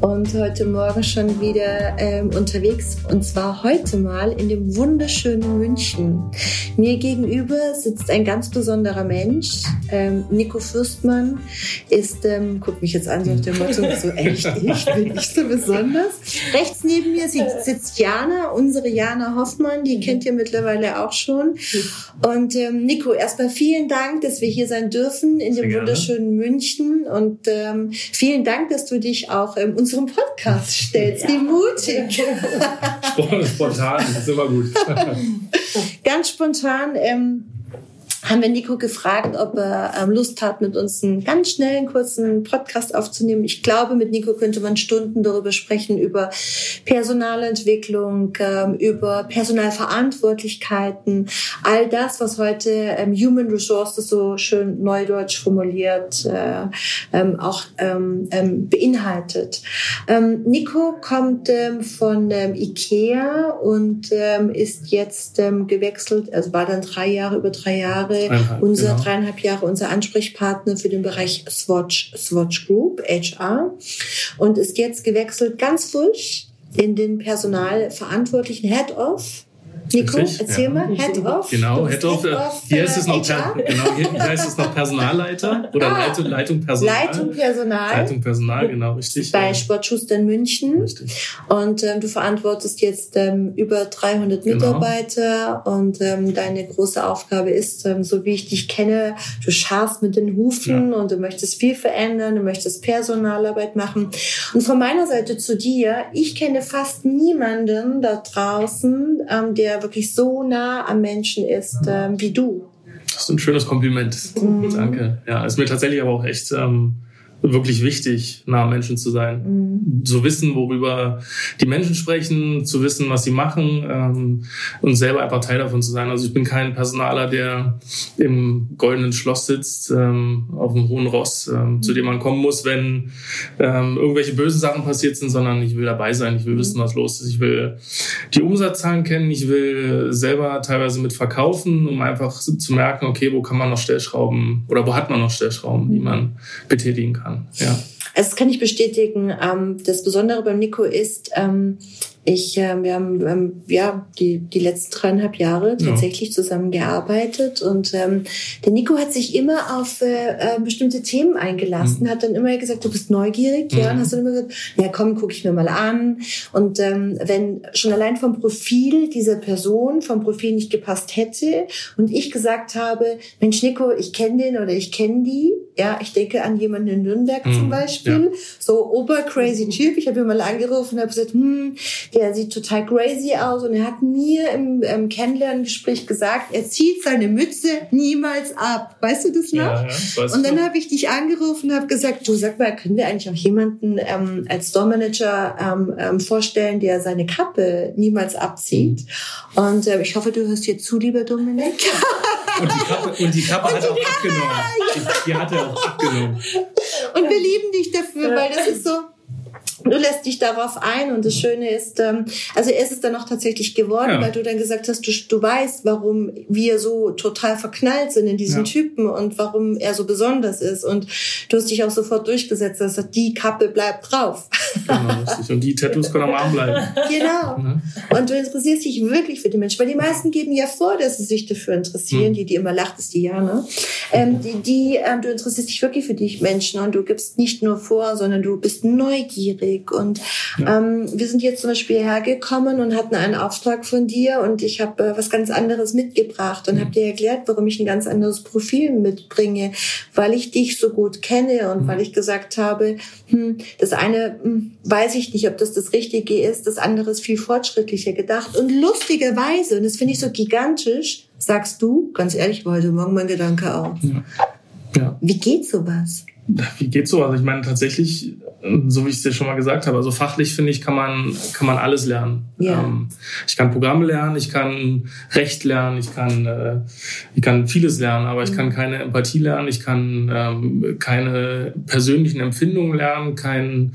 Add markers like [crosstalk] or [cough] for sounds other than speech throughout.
und heute Morgen schon wieder ähm, unterwegs und zwar heute mal in dem wunderschönen München. Mir gegenüber sitzt ein ganz besonderer Mensch. Ähm, Nico Fürstmann ist, ähm, guck mich jetzt an, so auf dem Motto, [laughs] so echt, ich bin nicht so besonders. Rechts neben mir sitzt Jana, unsere Jana Hoffmann, die kennt ihr mittlerweile auch schon. Und ähm, Nico, erstmal vielen Dank, dass wir hier sein dürfen in dem wunderschönen München und ähm, vielen Dank, dass du dich auch ähm, unserem Podcast stellst. Wie mutig. Spontan, das ist immer gut. Ganz spontan. Ähm, haben wir Nico gefragt, ob er ähm, Lust hat, mit uns einen ganz schnellen, kurzen Podcast aufzunehmen. Ich glaube, mit Nico könnte man Stunden darüber sprechen, über Personalentwicklung, ähm, über Personalverantwortlichkeiten, all das, was heute ähm, Human Resources so schön neudeutsch formuliert, äh, auch beinhaltet. Nico kommt von IKEA und ist jetzt gewechselt, also war dann drei Jahre, über drei Jahre Jahre, unser genau. dreieinhalb Jahre unser Ansprechpartner für den Bereich Swatch, Swatch Group, HR. Und ist jetzt gewechselt ganz frisch in den Personalverantwortlichen Head of Nico, Richtig, erzähl ja. mal, Head of. Genau, Head of. Of hier, ist es noch per, genau hier, heißt es noch Personalleiter oder ah, Leitung, Leitung Personal. Leitung Personal. Leitung Personal, genau, richtig. Bei Sportschuster in München. Richtig. Und ähm, du verantwortest jetzt ähm, über 300 genau. Mitarbeiter genau. und ähm, deine große Aufgabe ist, ähm, so wie ich dich kenne, du scharst mit den Hufen ja. und du möchtest viel verändern, du möchtest Personalarbeit machen. Und von meiner Seite zu dir, ich kenne fast niemanden da draußen, ähm, der wirklich so nah am Menschen ist ähm, wie du. Das ist ein schönes Kompliment. Mhm. Danke. Ja, ist mir tatsächlich aber auch echt ähm, wirklich wichtig, nah Menschen zu sein. Mhm. Zu wissen, worüber die Menschen sprechen, zu wissen, was sie machen ähm, und selber einfach Teil davon zu sein. Also ich bin kein Personaler, der im goldenen Schloss sitzt, ähm, auf dem hohen Ross, ähm, zu dem man kommen muss, wenn ähm, irgendwelche bösen Sachen passiert sind, sondern ich will dabei sein, ich will mhm. wissen, was los ist. Ich will die Umsatzzahlen kennen, ich will selber teilweise mit verkaufen, um einfach zu merken, okay, wo kann man noch Stellschrauben oder wo hat man noch Stellschrauben, die man betätigen kann Ja. Das kann ich bestätigen. Ähm, das Besondere beim Nico ist, ähm, ich, äh, wir haben ähm, ja die, die letzten dreieinhalb Jahre tatsächlich ja. zusammengearbeitet und ähm, der Nico hat sich immer auf äh, äh, bestimmte Themen eingelassen, mhm. hat dann immer gesagt, du bist neugierig, mhm. ja, und hast dann immer gesagt, ja komm, guck ich mir mal an. Und ähm, wenn schon allein vom Profil dieser Person, vom Profil nicht gepasst hätte und ich gesagt habe, Mensch Nico, ich kenne den oder ich kenne die, ja, ich denke an jemanden in Nürnberg mhm. zum Beispiel, ja. so obercrazy Typ, ich habe ihn mal angerufen und habe gesagt, hm, der sieht total crazy aus und er hat mir im, im Kennenlerngespräch gesagt, er zieht seine Mütze niemals ab. Weißt du das noch? Ja, ja, und dann habe ich dich angerufen und habe gesagt, du sag mal, können wir eigentlich auch jemanden ähm, als Store-Manager ähm, ähm, vorstellen, der seine Kappe niemals abzieht? Und äh, ich hoffe, du hörst hier zu, lieber Dominik. [laughs] Und die Kappe, und die Kappe und hat die auch Kappe, abgenommen. Die, die hat er auch abgenommen. Und wir lieben dich dafür, weil das ist so, du lässt dich darauf ein und das Schöne ist, ähm, also er ist es dann auch tatsächlich geworden, ja. weil du dann gesagt hast, du, du weißt, warum wir so total verknallt sind in diesen ja. Typen und warum er so besonders ist und du hast dich auch sofort durchgesetzt, dass die Kappe bleibt drauf. Genau, und die Tattoos können am Arm bleiben. Genau. Ja. Und du interessierst dich wirklich für die Menschen, weil die meisten geben ja vor, dass sie sich dafür interessieren, hm. die, die immer lacht, ist die Jana. Ähm, die, die ähm, du interessierst dich wirklich für die Menschen und du gibst nicht nur vor, sondern du bist neugierig Weg. Und ja. ähm, wir sind jetzt zum Beispiel hergekommen und hatten einen Auftrag von dir und ich habe äh, was ganz anderes mitgebracht und mhm. habe dir erklärt, warum ich ein ganz anderes Profil mitbringe, weil ich dich so gut kenne und mhm. weil ich gesagt habe, hm, das eine hm, weiß ich nicht, ob das das Richtige ist, das andere ist viel fortschrittlicher gedacht und lustigerweise, und das finde ich so gigantisch, sagst du, ganz ehrlich, war heute Morgen mein Gedanke auch. Ja. Ja. Wie geht sowas? wie geht's so? Also ich meine tatsächlich, so wie ich es dir schon mal gesagt habe, also fachlich finde ich, kann man, kann man alles lernen. Ja. Ähm, ich kann Programme lernen, ich kann Recht lernen, ich kann, äh, ich kann vieles lernen, aber ich kann mhm. keine Empathie lernen, ich kann ähm, keine persönlichen Empfindungen lernen, kein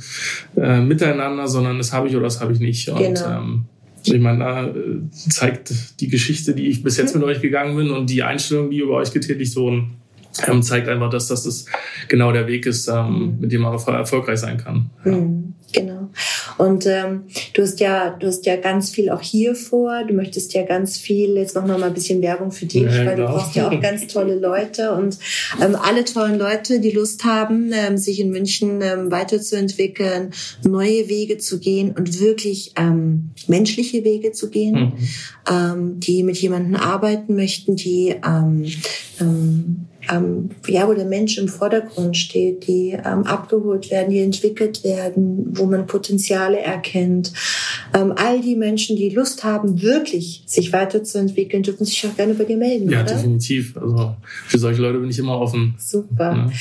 äh, Miteinander, sondern das habe ich oder das habe ich nicht. Und genau. ähm, ich meine, da äh, zeigt die Geschichte, die ich bis jetzt mit euch gegangen bin und die Einstellung, die über euch getätigt wurden, ähm, zeigt einfach, dass das ist genau der Weg ist, ähm, mhm. mit dem man erfolgreich sein kann. Ja. Mhm, genau. Und ähm, du hast ja, du hast ja ganz viel auch hier vor. Du möchtest ja ganz viel. Jetzt machen wir mal ein bisschen Werbung für dich, ja, weil du brauchst ja auch ganz tolle Leute und ähm, alle tollen Leute, die Lust haben, ähm, sich in München ähm, weiterzuentwickeln, neue Wege zu gehen und wirklich ähm, menschliche Wege zu gehen, mhm. ähm, die mit jemandem arbeiten möchten, die ähm, ähm, ähm, ja, wo der Mensch im Vordergrund steht, die ähm, abgeholt werden, die entwickelt werden, wo man Potenziale erkennt. Ähm, all die Menschen, die Lust haben, wirklich sich weiterzuentwickeln, dürfen sich auch gerne bei dir melden. Ja, oder? definitiv. Also für solche Leute bin ich immer offen. Super. Ja.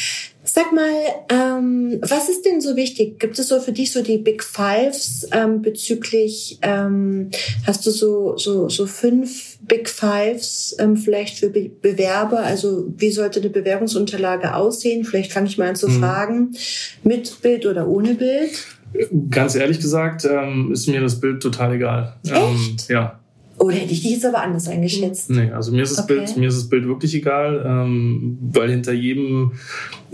Sag mal, ähm, was ist denn so wichtig? Gibt es so für dich so die Big Fives ähm, bezüglich, ähm, hast du so, so, so fünf Big Fives ähm, vielleicht für Be Bewerber? Also wie sollte eine Bewerbungsunterlage aussehen? Vielleicht fange ich mal an zu mhm. fragen, mit Bild oder ohne Bild? Ganz ehrlich gesagt ähm, ist mir das Bild total egal. Echt? Ähm, ja. Oder hätte ich dich jetzt aber anders eingeschätzt? Nee, also mir ist das, okay. Bild, mir ist das Bild wirklich egal, ähm, weil hinter jedem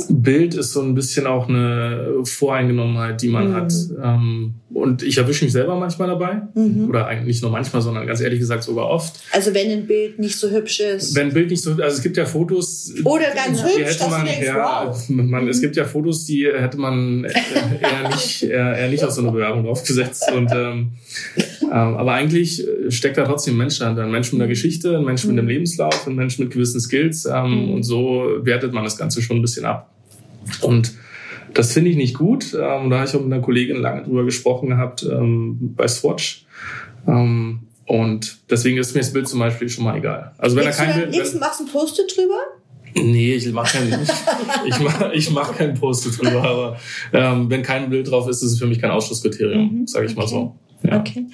Bild ist so ein bisschen auch eine Voreingenommenheit, die man mhm. hat. Ähm, und ich erwische mich selber manchmal dabei. Mhm. Oder eigentlich nicht nur manchmal, sondern ganz ehrlich gesagt sogar oft. Also wenn ein Bild nicht so hübsch ist. Wenn ein Bild nicht so hübsch also es gibt ja Fotos. Oder ganz die hübsch, hätte man, ja, wow. man, mhm. Es gibt ja Fotos, die hätte man eher nicht, eher, eher nicht auf so eine Bewerbung draufgesetzt. Und ähm, ähm, aber eigentlich steckt da trotzdem ein Mensch dahinter. Ein Mensch mit einer Geschichte, ein Mensch mit einem mhm. Lebenslauf, ein Mensch mit gewissen Skills. Ähm, mhm. Und so wertet man das Ganze schon ein bisschen ab. Und das finde ich nicht gut. Ähm, da habe ich auch mit einer Kollegin lange drüber gesprochen gehabt ähm, bei Swatch. Ähm, und deswegen ist mir das Bild zum Beispiel schon mal egal. Also wenn legst er kein Bild, legst, machst du ein Post-it drüber? Nee, ich mache kein, [laughs] ich mach, ich mach kein Post-it drüber, aber ähm, wenn kein Bild drauf ist, ist es für mich kein Ausschlusskriterium, mhm, sage ich okay. mal so. Ja. Okay.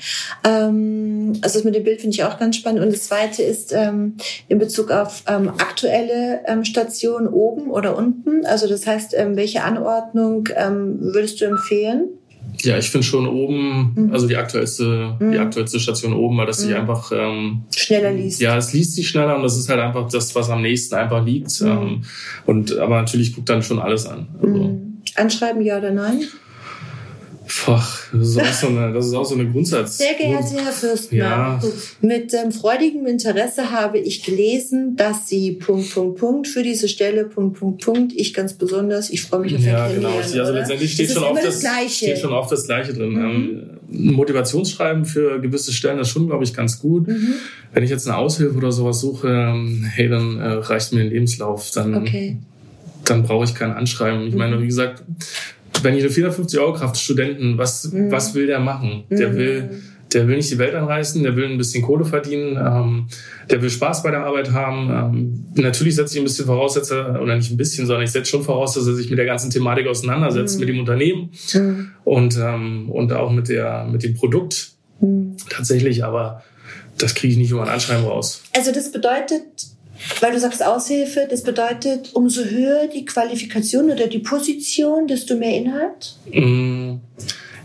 Ähm, also das mit dem Bild finde ich auch ganz spannend. Und das zweite ist ähm, in Bezug auf ähm, aktuelle ähm, Stationen oben oder unten. Also das heißt, ähm, welche Anordnung ähm, würdest du empfehlen? Ja, ich finde schon oben, mhm. also die aktuellste, mhm. die aktuellste Station oben, weil das sich mhm. einfach ähm, schneller liest. Ja, es liest sich schneller und das ist halt einfach das, was am nächsten einfach liegt. Mhm. Ähm, und aber natürlich guckt dann schon alles an. Also. Mhm. Anschreiben ja oder nein? Ach, das ist auch so eine, das ist auch so eine Grundsatz. Sehr geehrter Herr Fürstner, ja. mit ähm, freudigem Interesse habe ich gelesen, dass Sie Punkt, Punkt, Punkt für diese Stelle, Punkt, Punkt, Punkt, ich ganz besonders, ich freue mich auf Ja, genau. Also oder? letztendlich steht schon, auf das, das steht schon auf das Gleiche drin. Mhm. Ähm, Motivationsschreiben für gewisse Stellen ist schon, glaube ich, ganz gut. Mhm. Wenn ich jetzt eine Aushilfe oder sowas suche, ähm, hey, dann äh, reicht mir ein Lebenslauf. Dann, okay. dann brauche ich kein Anschreiben. Ich meine, mhm. wie gesagt, wenn ich eine 450 Euro Kraft Studenten, was, mhm. was will der machen? Der mhm. will, der will nicht die Welt anreißen, der will ein bisschen Kohle verdienen, ähm, der will Spaß bei der Arbeit haben. Ähm, natürlich setze ich ein bisschen voraus, oder nicht ein bisschen, sondern ich setze schon voraus, dass er sich mit der ganzen Thematik auseinandersetzt, mhm. mit dem Unternehmen mhm. und, ähm, und auch mit, der, mit dem Produkt mhm. tatsächlich, aber das kriege ich nicht über ein Anschreiben raus. Also das bedeutet, weil du sagst Aushilfe, das bedeutet, umso höher die Qualifikation oder die Position, desto mehr Inhalt? Mm.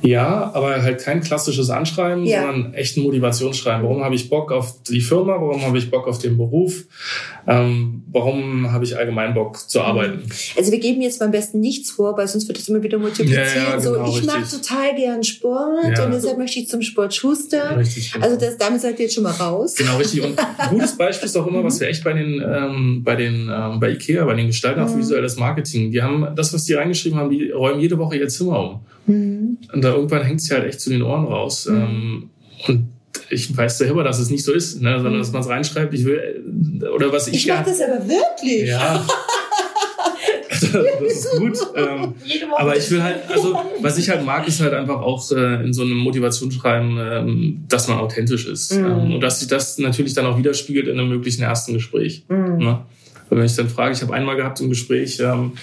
Ja, aber halt kein klassisches Anschreiben, ja. sondern echt ein Motivationsschreiben. Warum habe ich Bock auf die Firma? Warum habe ich Bock auf den Beruf? Ähm, warum habe ich allgemein Bock zu arbeiten? Also wir geben jetzt beim besten nichts vor, weil sonst wird es immer wieder multipliziert. Ja, ja, genau, so, ich mache total gern Sport und deshalb möchte ich zum Sport Schuster. Richtig, genau. Also das, damit seid ihr jetzt schon mal raus. Genau, richtig. Und ein gutes Beispiel ist auch immer, was wir echt bei den, ähm, bei den, ähm, bei Ikea, bei den Gestaltern mhm. visuelles Marketing, die haben das, was die reingeschrieben haben, die räumen jede Woche ihr Zimmer um. Mhm. Und da irgendwann hängt es halt echt zu den Ohren raus. Mhm. Ähm, und ich weiß selber, dass es nicht so ist, ne, sondern mhm. dass man es reinschreibt, ich will, oder was ich. Ich mache das aber wirklich. Ja. [laughs] das ist gut. Ähm, aber ich will halt, also was ich halt mag, ist halt einfach auch äh, in so einem Motivationsschreiben, ähm, dass man authentisch ist. Mhm. Ähm, und dass sich das natürlich dann auch widerspiegelt in einem möglichen ersten Gespräch. Mhm. Ne? Und wenn ich dann frage, ich habe einmal gehabt im Gespräch ähm,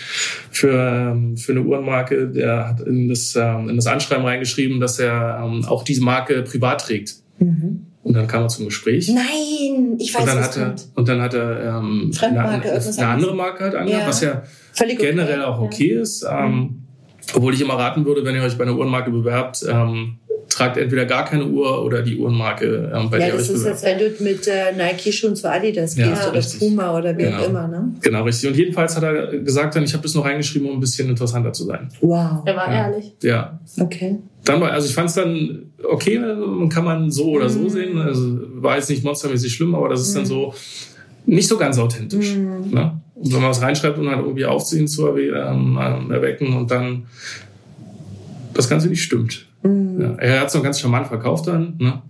für, ähm, für eine Uhrenmarke, der hat in das, ähm, in das Anschreiben reingeschrieben, dass er ähm, auch diese Marke privat trägt. Mhm. Und dann kam er zum Gespräch. Nein, ich weiß und dann was hat er, kommt. Und dann hat er ähm, Fremdmarke, eine, eine andere. Marke halt angehört, Ja. was ja Völlig okay. generell auch okay ist. Ähm, obwohl ich immer raten würde, wenn ihr euch bei einer Uhrenmarke bewerbt, ähm, tragt entweder gar keine Uhr oder die Uhrenmarke, ähm, bei Ja, der ihr das ist, bewerbt. als wenn du mit äh, Nike-Schuhen zu Adidas Ja, gehst oder richtig. Puma oder wie Genau. auch immer. Ne? Genau, richtig. Und jedenfalls hat er gesagt, dann, ich habe das noch reingeschrieben, um ein bisschen interessanter zu sein. Wow. Er war Ja. ehrlich. Ja. Okay. Dann war, also ich fand es dann okay, also kann man so oder so sehen. Also war jetzt nicht monstermäßig schlimm, aber das ist dann so nicht so ganz authentisch. Ne? Und wenn man was reinschreibt und halt irgendwie Aufziehen zu erwe ähm, ähm, erwecken und dann das Ganze nicht stimmt. Ja, er hat es noch ganz charmant verkauft dann. Ne?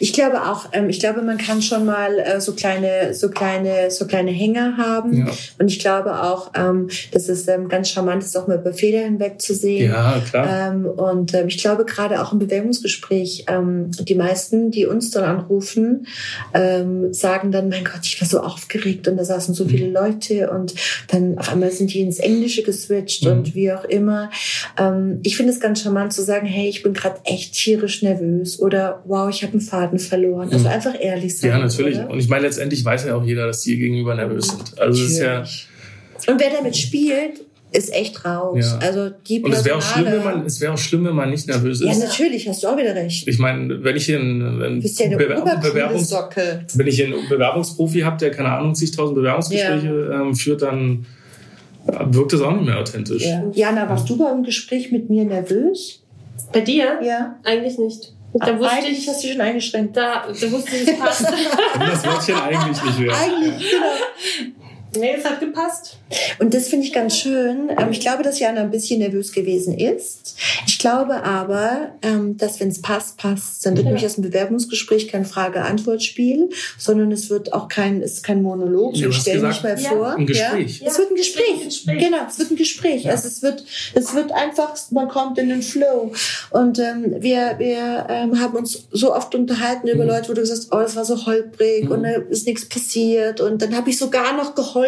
Ich glaube auch, ähm, ich glaube, man kann schon mal äh, so kleine, so kleine, so kleine Hänger haben. Ja. Und ich glaube auch, ähm, dass es ähm, ganz charmant ist, auch mal über Fehler hinweg zu sehen. Ja, klar. Ähm, und ähm, ich glaube gerade auch im Bewerbungsgespräch, ähm, die meisten, die uns dann anrufen, ähm, sagen dann, mein Gott, ich war so aufgeregt und da saßen so viele Leute und dann auf einmal sind die ins Englische geswitcht Mhm. und wie auch immer. Ähm, ich finde es ganz charmant zu sagen, hey, ich bin gerade echt tierisch nervös oder wow, ich habe einen Faden verloren. Also Mhm. einfach ehrlich sein. Ja, natürlich. Oder? Und ich meine, letztendlich weiß ja auch jeder, dass die gegenüber nervös sind. Also es ist ja. Und wer damit spielt, ist echt raus. Ja. Also die und es wäre auch schlimm, Personale- wenn man, es wäre auch schlimm, wenn man nicht nervös Ja, ist. natürlich, hast du auch wieder recht. Ich meine, wenn ich hier einen, einen ja eine Bewer Bewerbungs wenn ich einen Bewerbungsprofi habe, der keine Ahnung zigtausend Bewerbungsgespräche ähm, führt, dann wirkt das auch nicht mehr authentisch. Ja. Jana, warst du beim Gespräch mit mir nervös? Bei dir? Ja. Eigentlich nicht. Da wusste Eigentlich ich, hast du schon eingeschränkt. da, da wusste ich, es passt. Und [laughs] das Wörtchen eigentlich nicht mehr. Eigentlich, genau. Nee, es hat gepasst. Und das finde ich ganz schön. Ähm, ich glaube, dass Jana ein bisschen nervös gewesen ist. Ich glaube aber, ähm, dass wenn es passt, passt. Dann wird Ja. nämlich aus dem Bewerbungsgespräch kein Frage-Antwort-Spiel, sondern es wird auch kein, es ist kein Monolog. Du ich hast stell mich gesagt, mal ja, vor. ein Gespräch. Ja? Es wird ein Gespräch. Gespräch. Genau, es wird ein Gespräch. Ja. Also es wird, es wird einfach, man kommt in den Flow. Und ähm, wir, wir ähm, haben uns so oft unterhalten über Mhm. Leute, wo du gesagt hast, oh, das war so holprig Mhm. und da ist nichts passiert. Und dann habe ich sogar noch geholfen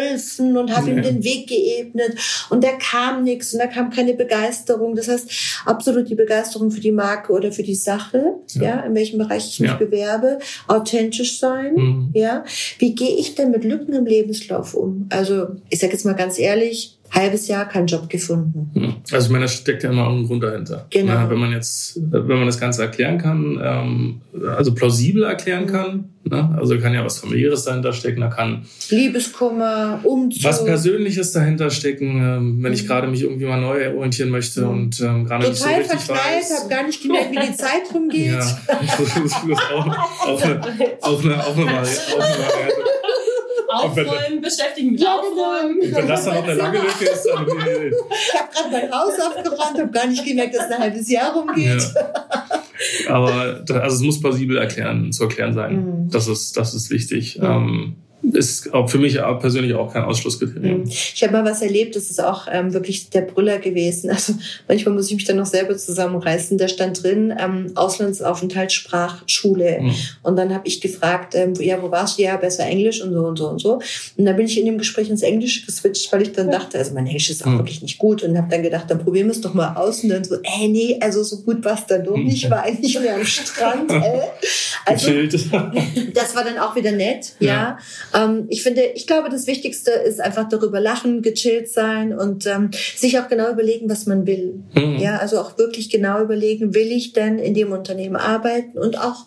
und habe ihm Ja. den Weg geebnet. Und da kam nichts und da kam keine Begeisterung. Das heißt, absolut die Begeisterung für die Marke oder für die Sache, ja, Ja. in welchem Bereich ich mich Ja. bewerbe, authentisch sein. Mhm. Ja, wie gehe ich denn mit Lücken im Lebenslauf um? Also, ich sage jetzt mal ganz ehrlich, halbes Jahr keinen Job gefunden. Mhm. Also ich meine, da steckt ja immer auch ein Grund dahinter. Genau. Na, wenn man jetzt, wenn man das Ganze erklären kann, ähm, also plausibel erklären kann, ne? also kann ja was familiäres dahinter stecken, da kann Liebeskummer, Umzug. was Persönliches dahinter stecken, ähm, wenn ich Mhm. gerade mich irgendwie mal neu orientieren möchte Mhm. und ähm, gerade nicht so Total richtig verknallt, habe gar nicht gemerkt, wie die Zeit rumgeht. Ja, das ist auch, auch, eine, auch, eine, auch, eine, Vari auch eine Variante. Aufräumen, beschäftigen mit. Aufräumen. Und wenn das dann noch eine lange Lücke ist, dann äh, Ich habe gerade mein Haus aufgeräumt, habe gar nicht gemerkt, dass ein halbes Jahr rumgeht. Ja. Aber also es muss plausibel erklären, zu erklären sein. Mhm. Das ist, das ist wichtig. Mhm. Ähm, ist auch für mich persönlich auch kein Ausschlusskriterium. Ich habe mal was erlebt, das ist auch ähm, wirklich der Brüller gewesen. [laughs] Also manchmal muss ich mich dann noch selber zusammenreißen. Da stand drin, ähm, Auslandsaufenthalt, Sprachschule. Mhm. Und dann habe ich gefragt, ähm, ja, wo warst du? Ja, besser Englisch und so und so und so. Und dann bin ich in dem Gespräch ins Englische geswitcht, weil ich dann dachte, also mein Englisch ist auch Mhm. wirklich nicht gut. Und habe dann gedacht, dann probieren wir es doch mal aus. Und dann so, äh, nee, also so gut war es dann doch nicht. Ich war eigentlich mehr am Strand. Äh. [laughs] Also [laughs] das war dann auch wieder nett, ja. Ähm, ich finde, ich glaube, das Wichtigste ist einfach darüber lachen, gechillt sein und ähm, sich auch genau überlegen, was man will. Mhm. Ja, also auch wirklich genau überlegen, will ich denn in dem Unternehmen arbeiten und auch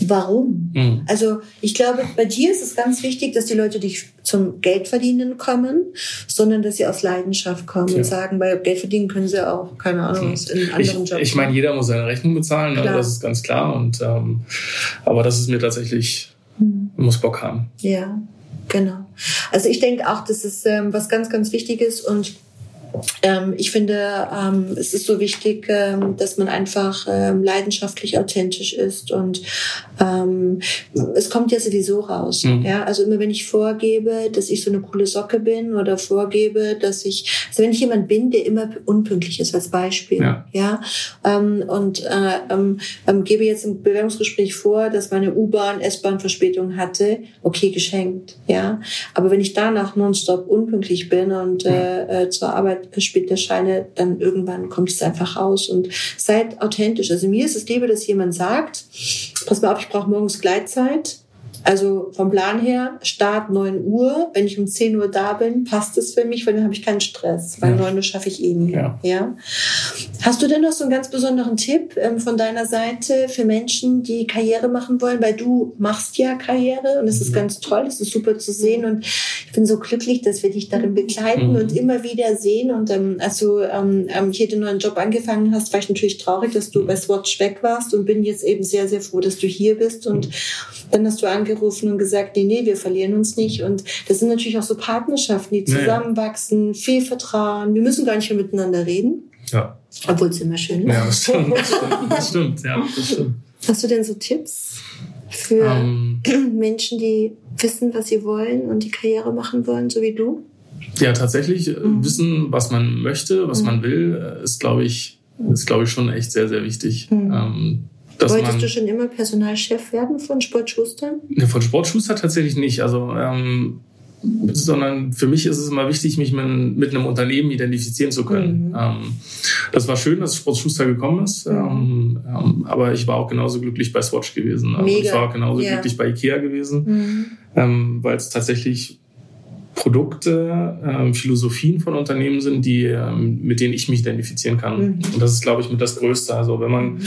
warum? Mhm. Also ich glaube, bei dir ist es ganz wichtig, dass die Leute nicht zum Geldverdienen kommen, sondern dass sie aus Leidenschaft kommen Ja. und sagen, bei Geld verdienen können sie auch, keine Ahnung, was in Ich, anderen Jobs. ich meine, jeder muss seine Rechnung bezahlen? Klar. das ist ganz klar. Und ähm, aber das ist mir tatsächlich, muss Bock haben. Ja, genau. Also ich denke auch, das ist ähm, was ganz, ganz Wichtiges und ähm, ich finde, ähm, es ist so wichtig, ähm, dass man einfach ähm, leidenschaftlich authentisch ist und ähm, es kommt ja sowieso raus. Mhm. Ja, also immer wenn ich vorgebe, dass ich so eine coole Socke bin oder vorgebe, dass ich, also wenn ich jemand bin, der immer unpünktlich ist als Beispiel, ja, ja ähm, und äh, ähm, ähm, gebe jetzt im Bewerbungsgespräch vor, dass meine U-Bahn, S-Bahn Verspätung hatte, okay, geschenkt, ja. Aber wenn ich danach nonstop unpünktlich bin und äh, äh, zur Arbeit später scheine, dann irgendwann kommt es einfach raus und seid authentisch. Also mir ist es lieber, dass jemand sagt, pass mal auf, ich brauche morgens Gleitzeit also vom Plan her, Start 9 Uhr. Wenn ich um 10 Uhr da bin, passt es für mich, weil dann habe ich keinen Stress, weil ja. 9 Uhr schaffe ich eh nie. Ja. ja. Hast du denn noch so einen ganz besonderen Tipp ähm, von deiner Seite für Menschen, die Karriere machen wollen? Weil du machst ja Karriere und es ist mhm. ganz toll, es ist super zu sehen und ich bin so glücklich, dass wir dich darin begleiten mhm. und immer wieder sehen. Und ähm, als du ähm, ähm, hier den neuen Job angefangen hast, war ich natürlich traurig, dass du bei Swatch weg warst und bin jetzt eben sehr, sehr froh, dass du hier bist und mhm. Dann hast du angerufen und gesagt, nee, nee, wir verlieren uns nicht. Und das sind natürlich auch so Partnerschaften, die zusammenwachsen, ja. viel Vertrauen. Wir müssen gar nicht mehr miteinander reden. Ja. Obwohl es immer schön ist. Ja, das stimmt. [laughs] Das stimmt, ja, das stimmt. Hast du denn so Tipps für um, ähm. [clears throat] Menschen, die wissen, was sie wollen und die Karriere machen wollen, so wie du? Ja, tatsächlich äh, mhm. wissen, was man möchte, was mhm. man will, äh, ist, glaube ich, ist, glaube ich, schon echt sehr, sehr wichtig. Mhm. Ähm, Wolltest du schon immer Personalchef werden von Sportschuster? Ne, von Sportschuster tatsächlich nicht. Also, ähm, sondern für mich ist es immer wichtig, mich mit, mit einem Unternehmen identifizieren zu können. Mhm. Ähm, das war schön, dass Sportschuster gekommen ist, mhm. ähm, ähm, aber ich war auch genauso glücklich bei Swatch gewesen. Also Mega. Ich war auch genauso ja. glücklich bei Ikea gewesen, mhm. Ähm, weil es tatsächlich Produkte, ähm, Philosophien von Unternehmen sind, die, ähm, mit denen ich mich identifizieren kann. Mhm. Und das ist, glaube ich, mit das Größte. Also wenn man mhm.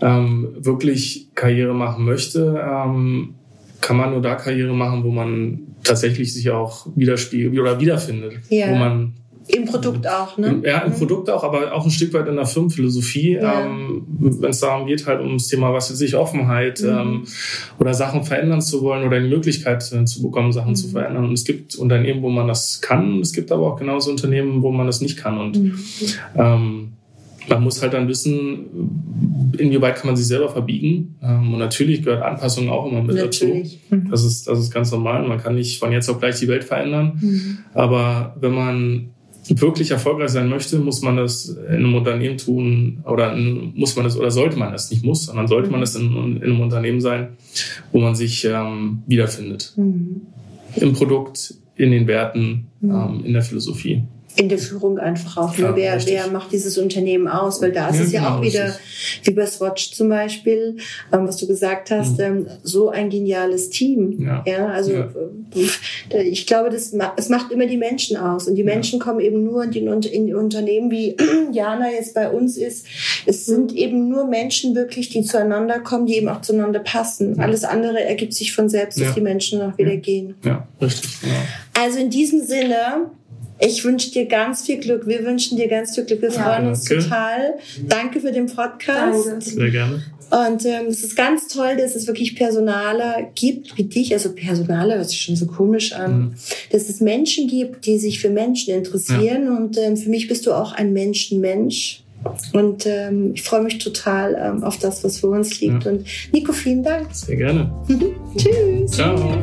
ähm, wirklich Karriere machen möchte, ähm, kann man nur da Karriere machen, wo man tatsächlich sich auch widerspiegelt oder wiederfindet, ja. wo man im Produkt auch, ne? Ja, im mhm. Produkt auch, aber auch ein Stück weit in der Firmenphilosophie, ja. ähm, wenn es darum geht, halt ums Thema, was für sich Offenheit mhm. ähm, oder Sachen verändern zu wollen oder die Möglichkeit äh, zu bekommen, Sachen mhm. zu verändern. Und es gibt Unternehmen, wo man das kann, es gibt aber auch genauso Unternehmen, wo man das nicht kann. Und mhm. ähm, man muss halt dann wissen, inwieweit kann man sich selber verbiegen. Ähm, und natürlich gehört Anpassung auch immer mit natürlich. dazu. Mhm. Das ist, das ist ganz normal. Man kann nicht von jetzt auf gleich die Welt verändern. Mhm. Aber wenn man wirklich erfolgreich sein möchte, muss man das in einem Unternehmen tun oder muss man das oder sollte man das nicht muss, sondern sollte man das in, in einem Unternehmen sein, wo man sich ähm, wiederfindet. Mhm. Im Produkt, in den Werten, mhm. ähm, in der Philosophie in der Führung einfach auch. Ne? Ja, wer, wer macht dieses Unternehmen aus? Weil da ist ja, es ja genau, auch wieder, wie bei Swatch zum Beispiel, ähm, was du gesagt hast, mhm. ähm, so ein geniales Team. Ja, ja also. Äh, ich glaube, das, es macht immer die Menschen aus. Und die Menschen kommen eben nur in die, in die Unternehmen, wie [clears throat] Jana jetzt bei uns ist. Es sind eben nur Menschen wirklich, die zueinander kommen, die eben auch zueinander passen. Alles andere ergibt sich von selbst, dass die Menschen auch wieder gehen. Ja, richtig. Also in diesem Sinne, ich wünsche dir ganz viel Glück. Wir wünschen dir ganz viel Glück. Wir ja, freuen uns danke. total. Danke für den Podcast. Danke. Sehr gerne. Und ähm, es ist ganz toll, dass es wirklich Personaler gibt wie dich, also Personaler hört sich schon so komisch an, mhm. dass es Menschen gibt, die sich für Menschen interessieren. Ja. Und ähm, für mich bist du auch ein Menschenmensch. Und ähm, ich freue mich total ähm, auf das, was vor uns liegt. Ja. Und Nico, vielen Dank. Sehr gerne. [laughs] Tschüss. Ciao.